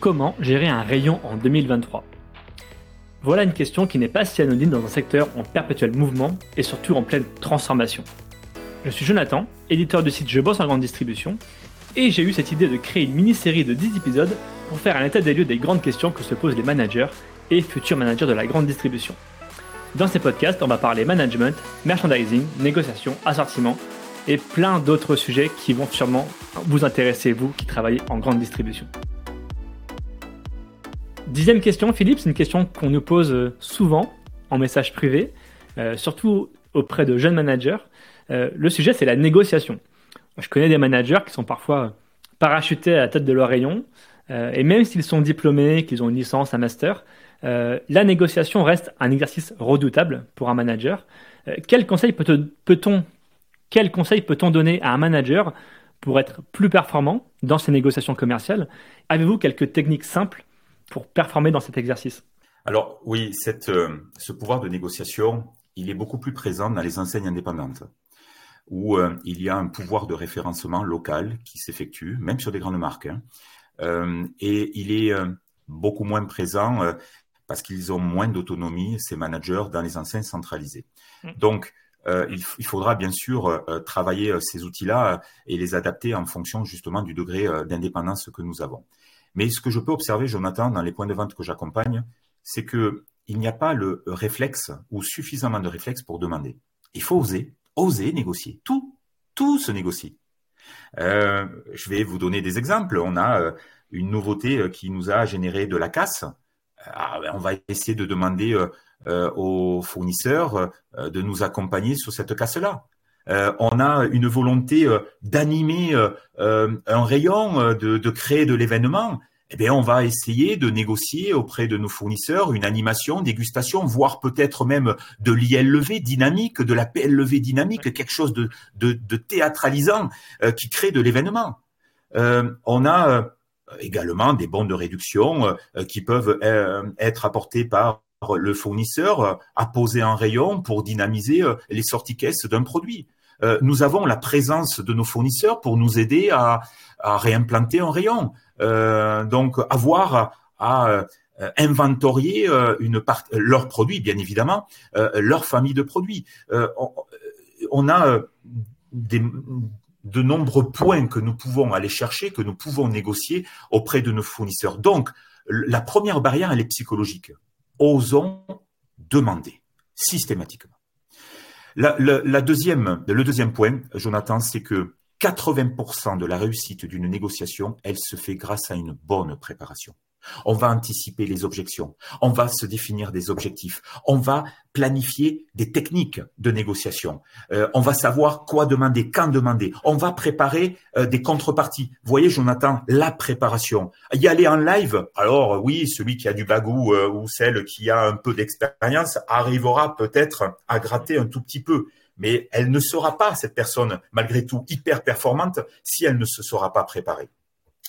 Comment gérer un rayon en 2023 Voilà une question qui n'est pas si anonyme dans un secteur en perpétuel mouvement et surtout en pleine transformation. Je suis Jonathan, éditeur du site Je bosse en grande distribution, et j'ai eu cette idée de créer une mini-série de 10 épisodes pour faire un état des lieux des grandes questions que se posent les managers et futurs managers de la grande distribution. Dans ces podcasts, on va parler management, merchandising, négociation, assortiment et plein d'autres sujets qui vont sûrement vous intéresser, vous qui travaillez en grande distribution. Dixième question, Philippe, c'est une question qu'on nous pose euh, souvent en message privé, euh, surtout auprès de jeunes managers. Euh, le sujet, c'est la négociation. Je connais des managers qui sont parfois parachutés à la tête de leur rayon, et même s'ils sont diplômés, qu'ils ont une licence, un master, la négociation reste un exercice redoutable pour un manager. quel conseil peut-on quel conseil peut-on donner à un manager pour être plus performant dans ses négociations commerciales? Avez-vous quelques techniques simples pour performer dans cet exercice Alors oui, euh, ce pouvoir de négociation, il est beaucoup plus présent dans les enseignes indépendantes, où euh, il y a un pouvoir de référencement local qui s'effectue, même sur des grandes marques. Hein. Euh, et il est beaucoup moins présent parce qu'ils ont moins d'autonomie, ces managers, dans les enseignes centralisées. Mmh. Donc, il, faudra bien sûr travailler ces outils-là et les adapter en fonction justement du degré d'indépendance que nous avons. Mais ce que je peux observer, Jonathan, dans les points de vente que j'accompagne, c'est que il n'y a pas le réflexe ou suffisamment de réflexe pour demander. Il faut oser, oser négocier. Tout, tout se négocie. Euh, je vais vous donner des exemples. On a euh, une nouveauté euh, qui nous a généré de la casse. Ah, ben, on va essayer de demander aux fournisseurs de nous accompagner sur cette casse-là. on a une volonté d'animer un rayon, de, de créer de l'événement eh bien, on va essayer de négocier auprès de nos fournisseurs une animation, dégustation, voire peut-être même de l'ILV dynamique, de la PLV dynamique, quelque chose de, de, théâtralisant euh, qui crée de l'événement. Euh, on a euh, également des bons de réduction qui peuvent être apportés par le fournisseur, apposés en rayon pour dynamiser les sorties caisses d'un produit. Nous avons la présence de nos fournisseurs pour nous aider à, à réimplanter un rayon. Euh, donc avoir à euh, inventorier euh, une part, leurs produits, bien évidemment, leur famille de produits. On, a des, de nombreux points que nous pouvons aller chercher, que nous pouvons négocier auprès de nos fournisseurs. Donc, la première barrière, elle est psychologique. Osons demander systématiquement. La, deuxième, le deuxième point, Jonathan, c'est que 80% de la réussite d'une négociation, elle se fait grâce à une bonne préparation. On va anticiper les objections, on va se définir des objectifs, on va planifier des techniques de négociation, euh, on va savoir quoi demander, quand demander, on va préparer euh, des contreparties. Vous voyez, Jonathan, la préparation. Y aller en live, alors oui, celui qui a du bagou euh, ou celle qui a un peu d'expérience arrivera peut-être à gratter un tout petit peu mais elle ne sera pas, cette personne, malgré tout, hyper performante si elle ne se sera pas préparée.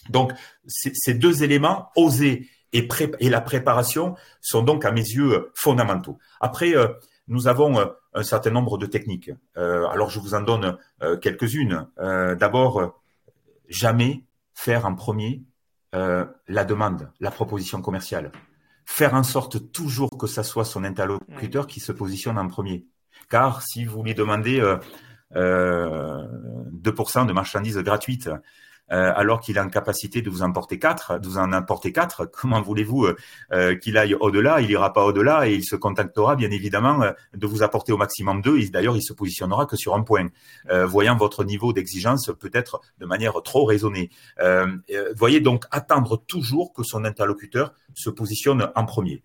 Donc, ces deux éléments, oser et, et, la préparation, sont donc à mes yeux fondamentaux. Après, euh, nous avons euh, un certain nombre de techniques. Euh, alors, je vous en donne quelques-unes. D'abord, jamais faire en premier la demande, la proposition commerciale. Faire en sorte toujours que ça soit son interlocuteur qui se positionne en premier. Car si vous lui demandez euh, 2% euh, de marchandises gratuites, euh, alors qu'il a en capacité de vous en porter 4, de vous en importer 4, comment voulez-vous euh, qu'il aille au-delà? Il ira pas au-delà et il se contactera bien évidemment de vous apporter au maximum 2. D'ailleurs, il se positionnera que sur un point, voyant votre niveau d'exigence peut-être de manière trop raisonnée. voyez donc attendre toujours que son interlocuteur se positionne en premier.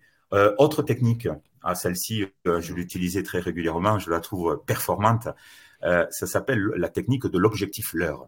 autre technique, ah, celle-ci, euh, je l'utilisais très régulièrement, je la trouve performante. Euh, ça s'appelle la technique de l'objectif leurre.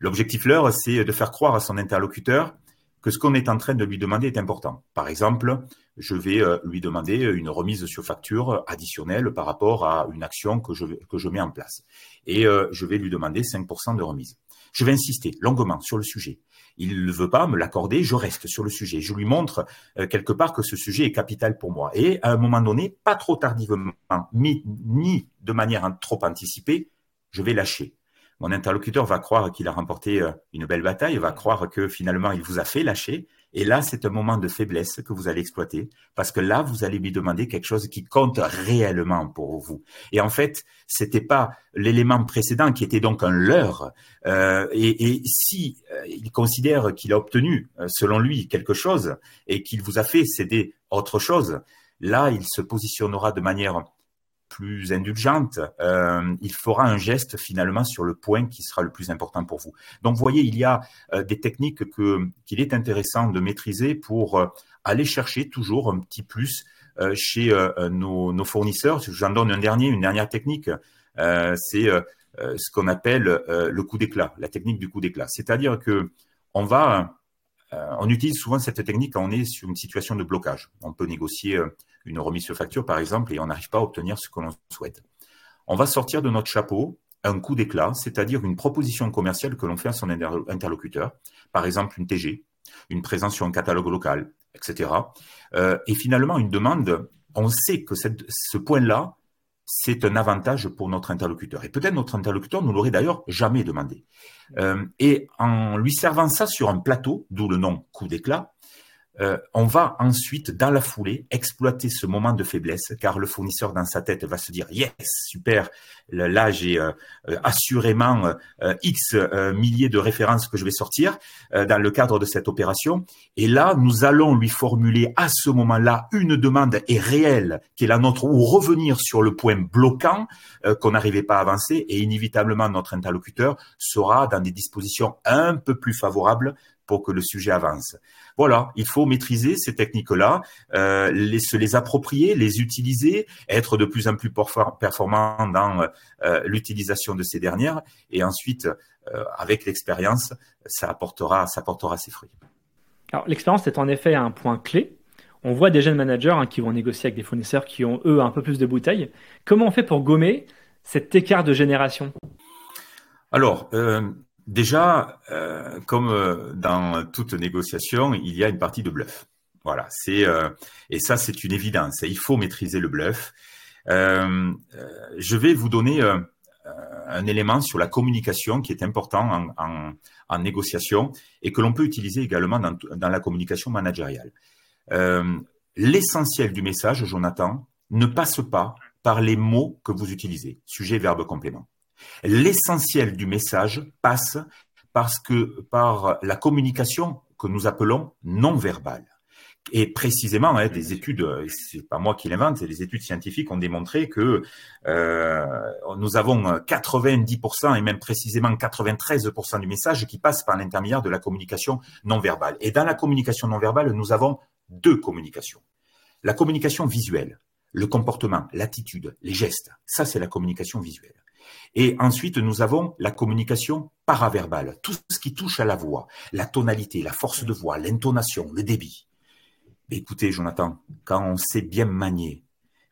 L'objectif leurre, c'est de faire croire à son interlocuteur que ce qu'on est en train de lui demander est important. Par exemple, je vais euh, lui demander une remise sur facture additionnelle par rapport à une action que je, que je mets en place. Et je vais lui demander 5% de remise. Je vais insister longuement sur le sujet. Il ne veut pas me l'accorder, je reste sur le sujet. Je lui montre euh, quelque part que ce sujet est capital pour moi. Et à un moment donné, pas trop tardivement, ni de manière trop anticipée, je vais lâcher. Mon interlocuteur va croire qu'il a remporté euh, une belle bataille, va croire que finalement il vous a fait lâcher, Et là, c'est un moment de faiblesse que vous allez exploiter parce que là, vous allez lui demander quelque chose qui compte réellement pour vous. Et en fait, c'était pas l'élément précédent qui était donc un leurre. Euh, et, et, si euh, il considère qu'il a obtenu, euh, selon lui, quelque chose et qu'il vous a fait céder autre chose, là, il se positionnera de manière plus indulgente, euh, il fera un geste finalement sur le point qui sera le plus important pour vous. Donc, voyez, il y a euh, des techniques que qu'il est intéressant de maîtriser pour euh, aller chercher toujours un petit plus chez nos, nos, fournisseurs. J'en donne un dernier, une dernière technique. c'est ce qu'on appelle le coup d'éclat, la technique du coup d'éclat. C'est-à-dire que on va, on utilise souvent cette technique quand on est sur une situation de blocage. On peut négocier une remise sur facture, par exemple, et on n'arrive pas à obtenir ce que l'on souhaite. On va sortir de notre chapeau un coup d'éclat, c'est-à-dire une proposition commerciale que l'on fait à son interlocuteur, par exemple une TG, une présence sur un catalogue local, etc. Euh, et finalement, une demande, on sait que ce point-là, c'est un avantage pour notre interlocuteur. Et peut-être notre interlocuteur ne l'aurait d'ailleurs jamais demandé. Euh, et en lui servant ça sur un plateau, d'où le nom coup d'éclat, euh, on va ensuite, dans la foulée, exploiter ce moment de faiblesse, car le fournisseur dans sa tête va se dire yes, super, là j'ai euh, euh, assurément x milliers de références que je vais sortir dans le cadre de cette opération, et là nous allons lui formuler à ce moment-là une demande et réelle qui est la nôtre, ou revenir sur le point bloquant qu'on n'arrivait pas à avancer, et inévitablement notre interlocuteur sera dans des dispositions un peu plus favorables pour que le sujet avance. Voilà, il faut maîtriser ces techniques-là, euh, les, se les approprier, les utiliser, être de plus en plus performant dans euh, l'utilisation de ces dernières, et ensuite, euh, avec l'expérience, ça apportera, ça apportera ses fruits. Alors l'expérience est en effet un point clé. On voit des jeunes managers hein, qui vont négocier avec des fournisseurs qui ont eux un peu plus de bouteilles. Comment on fait pour gommer cet écart de génération? Alors, euh, Déjà, euh, comme euh, dans toute négociation, il y a une partie de bluff. Voilà, c'est euh, et ça c'est une évidence. Il faut maîtriser le bluff. je vais vous donner un élément sur la communication qui est important en, négociation et que l'on peut utiliser également dans, dans la communication managériale. L'essentiel du message, Jonathan, ne passe pas par les mots que vous utilisez, sujet, verbe, complément. L'essentiel du message passe parce que par la communication que nous appelons non verbale. Et précisément, hein, des études, c'est pas moi qui l'invente, c'est des études scientifiques ont démontré que euh, nous avons 90% et même précisément 93% du message qui passe par l'intermédiaire de la communication non verbale. Et dans la communication non verbale, nous avons deux communications. La communication visuelle, le comportement, l'attitude, les gestes, ça c'est la communication visuelle. Et ensuite, nous avons la communication paraverbale, tout ce qui touche à la voix, la tonalité, la force de voix, l'intonation, le débit. écoutez, Jonathan, quand on sait bien manier,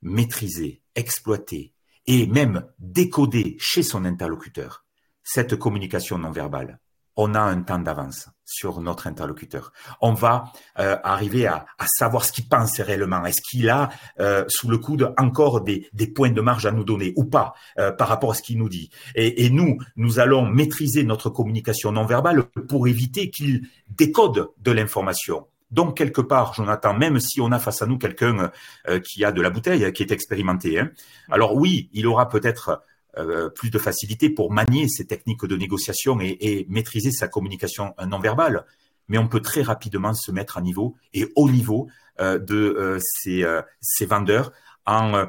maîtriser, exploiter et même décoder chez son interlocuteur cette communication non verbale, on a un temps d'avance sur notre interlocuteur. On va euh, arriver à, savoir ce qu'il pense réellement. Est-ce qu'il a euh, sous le coude encore des, points de marge à nous donner ou pas euh, par rapport à ce qu'il nous dit? Et, nous, nous allons maîtriser notre communication non verbale pour éviter qu'il décode de l'information. Donc, quelque part, Jonathan, même si on a face à nous quelqu'un qui a de la bouteille, qui est expérimenté, hein, alors oui, il aura peut-être euh, plus de facilité pour manier ces techniques de négociation et, maîtriser sa communication non verbale. Mais on peut très rapidement se mettre à niveau et au niveau euh, de euh, ces, ces, vendeurs en,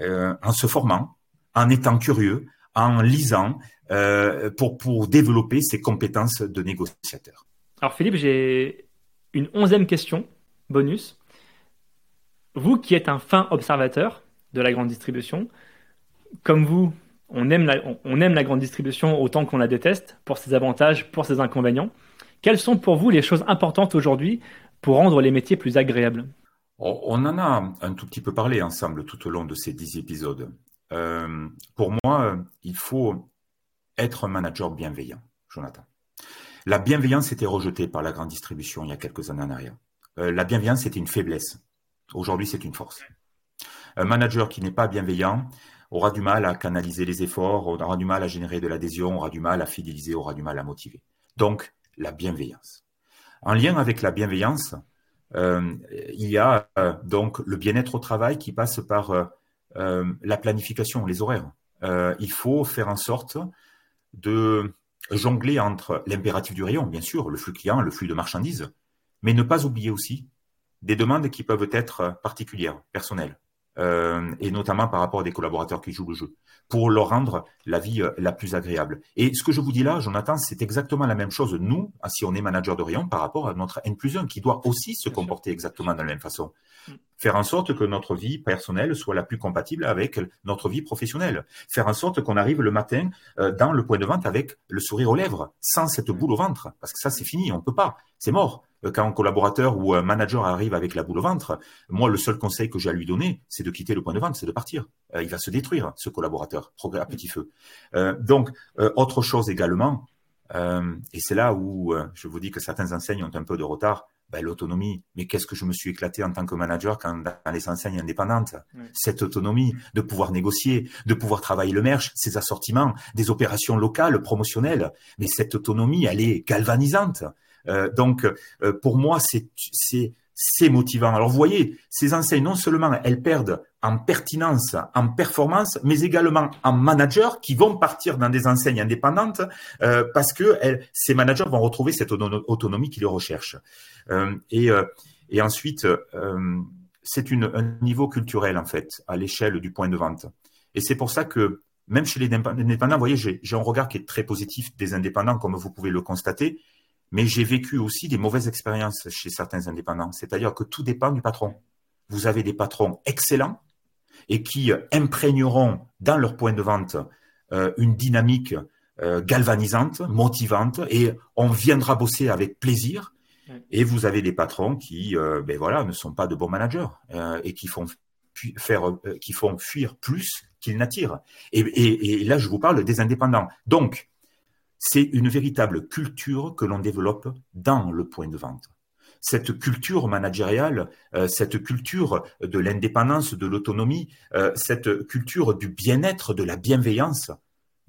en se formant, en étant curieux, en lisant pour, pour développer ses compétences de négociateur. Alors Philippe, j'ai une onzième question, bonus. Vous qui êtes un fin observateur de la grande distribution, comme vous, on aime, la, grande distribution autant qu'on la déteste, pour ses avantages, pour ses inconvénients. Quelles sont pour vous les choses importantes aujourd'hui pour rendre les métiers plus agréables? On en a un tout petit peu parlé ensemble tout au long de ces dix épisodes. Euh, pour moi, il faut être un manager bienveillant, Jonathan. La bienveillance était rejetée par la grande distribution il y a quelques années en arrière. Euh, la bienveillance était une faiblesse. Aujourd'hui, c'est une force. Un manager qui n'est pas bienveillant, aura du mal à canaliser les efforts, aura du mal à générer de l'adhésion, aura du mal à fidéliser, aura du mal à motiver. Donc, la bienveillance. En lien avec la bienveillance, euh, il y a euh, donc le bien-être au travail qui passe par la planification, les horaires. il faut faire en sorte de jongler entre l'impératif du rayon, bien sûr, le flux client, le flux de marchandises, mais ne pas oublier aussi des demandes qui peuvent être particulières, personnelles. Euh, et notamment par rapport à des collaborateurs qui jouent le jeu, pour leur rendre la vie euh, la plus agréable. Et ce que je vous dis là, Jonathan, c'est exactement la même chose, nous, si on est manager de rayon, par rapport à notre N plus 1, qui doit aussi se comporter exactement de la même façon. Mm. Faire en sorte que notre vie personnelle soit la plus compatible avec notre vie professionnelle. Faire en sorte qu'on arrive le matin euh, dans le point de vente avec le sourire aux lèvres, sans cette boule au ventre, parce que ça, c'est fini, on peut pas, c'est mort. Euh, quand un collaborateur ou un manager arrive avec la boule au ventre, moi, le seul conseil que j'ai à lui donner, c'est de quitter le point de vente, c'est de partir. Euh, il va se détruire, ce collaborateur, à petit feu. Euh, donc, autre chose également, et c'est là où je vous dis que certaines enseignes ont un peu de retard, ben, l'autonomie. Mais qu'est-ce que je me suis éclaté en tant que manager quand dans les enseignes indépendantes? Cette autonomie de pouvoir négocier, de pouvoir travailler le merch, ses assortiments, des opérations locales, promotionnelles. Mais cette autonomie, elle est galvanisante. Euh, donc, euh, pour moi, c'est motivant. Alors, vous voyez, ces enseignes, non seulement elles perdent en pertinence, en performance, mais également en manager qui vont partir dans des enseignes indépendantes euh, parce que ces managers vont retrouver cette autonomie qu'ils recherchent. Et, et ensuite, c'est un niveau culturel, en fait, à l'échelle du point de vente. Et c'est pour ça que même chez les indépendants, vous voyez, j'ai un regard qui est très positif des indépendants, comme vous pouvez le constater, mais j'ai vécu aussi des mauvaises expériences chez certains indépendants. C'est-à-dire que tout dépend du patron. Vous avez des patrons excellents et qui imprégneront dans leur point de vente euh, une dynamique euh, galvanisante, motivante, et on viendra bosser avec plaisir. Et vous avez des patrons qui, euh, ben voilà, ne sont pas de bons managers et qui font faire, qui font fuir plus qu'ils n'attirent. Et, et, là, je vous parle des indépendants. Donc, c'est une véritable culture que l'on développe dans le point de vente. Cette culture managériale, euh, cette culture de l'indépendance, de l'autonomie, euh, cette culture du bien-être, de la bienveillance,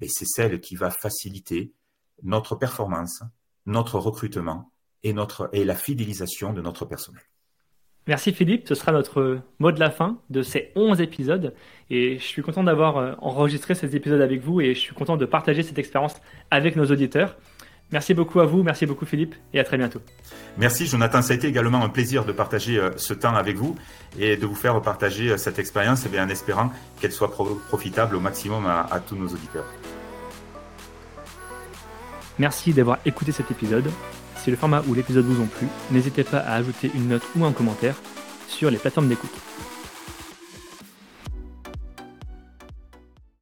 c'est celle qui va faciliter notre performance, notre recrutement et, la fidélisation de notre personnel. Merci Philippe, ce sera notre mot de la fin de ces 11 épisodes et je suis content d'avoir euh, enregistré ces épisodes avec vous et je suis content de partager cette expérience avec nos auditeurs. Merci beaucoup à vous, merci beaucoup Philippe et à très bientôt. Merci Jonathan, ça a été également un plaisir de partager euh, ce temps avec vous et de vous faire partager euh, cette expérience en espérant qu'elle soit profitable au maximum à, à tous nos auditeurs. Merci d'avoir écouté cet épisode. Si le format ou l'épisode vous ont plu, n'hésitez pas à ajouter une note ou un commentaire sur les plateformes d'écoute.